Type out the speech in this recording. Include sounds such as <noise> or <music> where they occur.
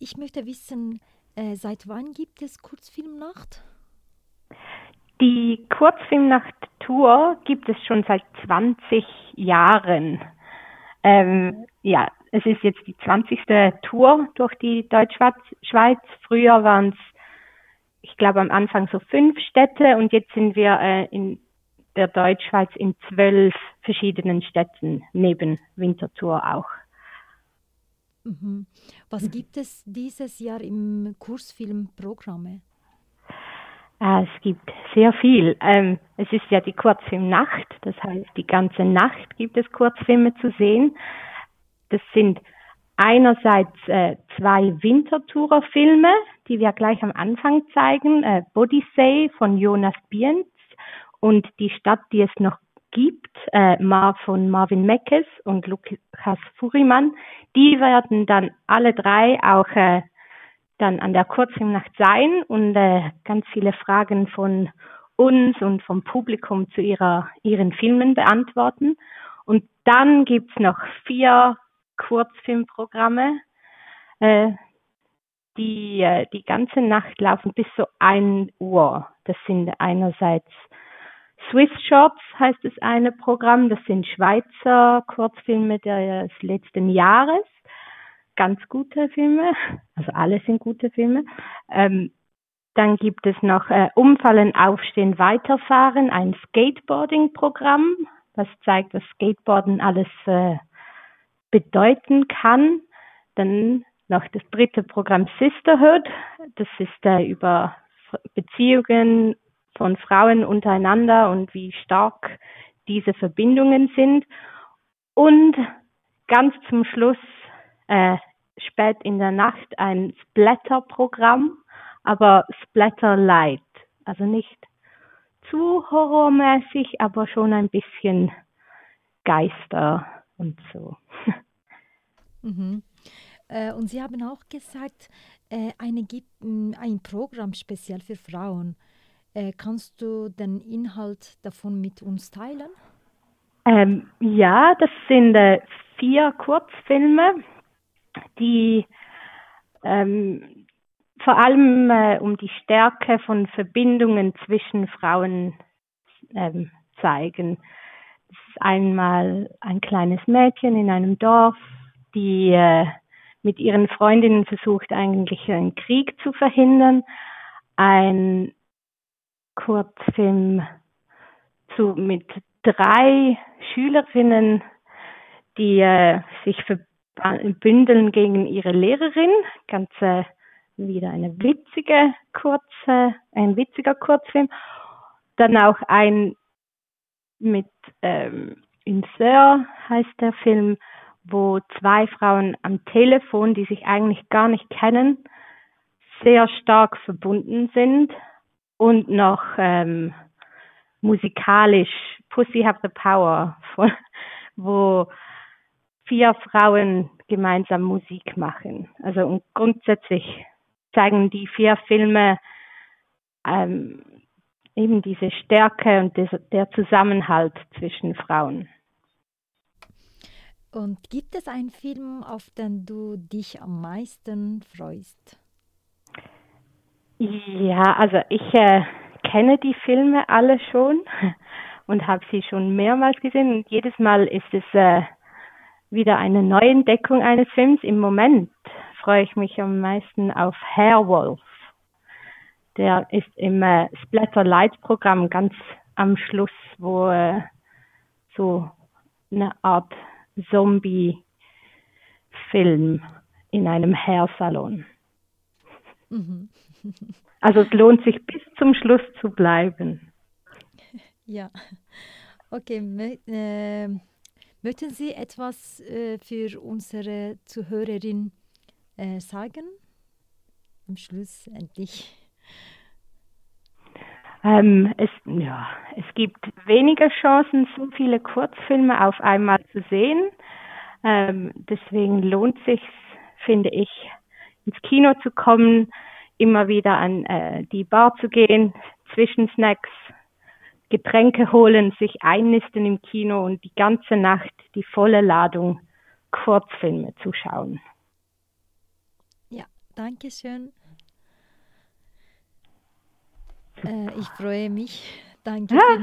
ich möchte wissen, äh, seit wann gibt es Kurzfilmnacht? Die Kurzfilmnacht-Tour gibt es schon seit 20 Jahren. Ähm, ja, es ist jetzt die 20. Tour durch die Deutschschweiz. Früher waren es, ich glaube, am Anfang so fünf Städte und jetzt sind wir äh, in der Deutschschweiz in zwölf verschiedenen Städten, neben Winterthur auch. Mhm. Was gibt es dieses Jahr im Kursfilmprogramme? Äh, es gibt sehr viel. Ähm, es ist ja die Kurzfilmnacht, das heißt, die ganze Nacht gibt es Kurzfilme zu sehen. Das sind einerseits äh, zwei Wintertourer-Filme, die wir gleich am Anfang zeigen. Äh, Bodysay von Jonas Bienz und Die Stadt, die es noch gibt, äh, von Marvin Meckes und Lukas Furimann. Die werden dann alle drei auch äh, dann an der Kurzfilmnacht sein und äh, ganz viele Fragen von uns und vom Publikum zu ihrer, ihren Filmen beantworten. Und dann gibt's noch vier Kurzfilmprogramme, äh, die äh, die ganze Nacht laufen bis so ein Uhr. Das sind einerseits Swiss Shots heißt es eine Programm, das sind Schweizer Kurzfilme des letzten Jahres. Ganz gute Filme, also alle sind gute Filme. Ähm, dann gibt es noch äh, Umfallen, Aufstehen, Weiterfahren, ein Skateboarding-Programm, das zeigt, was Skateboarden alles äh, bedeuten kann. Dann noch das dritte Programm Sisterhood. Das ist äh, über Beziehungen von Frauen untereinander und wie stark diese Verbindungen sind. Und ganz zum Schluss, äh, spät in der Nacht, ein Splatter-Programm, aber Splatter Light. Also nicht zu horrormäßig, aber schon ein bisschen Geister und so. <laughs> Mhm. Äh, und Sie haben auch gesagt, äh, eine, ein Programm speziell für Frauen. Äh, kannst du den Inhalt davon mit uns teilen? Ähm, ja, das sind äh, vier Kurzfilme, die ähm, vor allem äh, um die Stärke von Verbindungen zwischen Frauen ähm, zeigen. Das ist einmal ein kleines Mädchen in einem Dorf, die äh, mit ihren Freundinnen versucht, eigentlich einen Krieg zu verhindern. Ein Kurzfilm zu, mit drei Schülerinnen, die äh, sich verbündeln gegen ihre Lehrerin. Ganz äh, wieder eine witzige kurze, ein witziger Kurzfilm. Dann auch ein mit ähm, Insert heißt der Film, wo zwei Frauen am Telefon, die sich eigentlich gar nicht kennen, sehr stark verbunden sind und noch ähm, musikalisch Pussy Have the Power, von, <laughs> wo vier Frauen gemeinsam Musik machen. Also und grundsätzlich zeigen die vier Filme ähm, eben diese Stärke und des, der Zusammenhalt zwischen Frauen. Und gibt es einen Film, auf den du dich am meisten freust? Ja, also ich äh, kenne die Filme alle schon <laughs> und habe sie schon mehrmals gesehen und jedes Mal ist es äh, wieder eine Neuentdeckung eines Films. Im Moment freue ich mich am meisten auf Hairwolf. Der ist im äh, Splatter Light Programm ganz am Schluss, wo äh, so eine Art Zombie-Film in einem Hairsalon. Mhm. Also es lohnt sich bis zum Schluss zu bleiben. <laughs> Ja, okay. Äh, möchten Sie etwas äh, für unsere Zuhörerin äh, sagen? Am Schluss endlich. Ähm, es, ja, es gibt weniger Chancen, so viele Kurzfilme auf einmal zu sehen. Ähm, deswegen lohnt sich, finde ich, ins Kino zu kommen, immer wieder an äh, die Bar zu gehen, Zwischensnacks, Getränke holen, sich einnisten im Kino und die ganze Nacht die volle Ladung Kurzfilme zu schauen. Ja, Dankeschön. Äh, ich freue mich. Danke. Ja,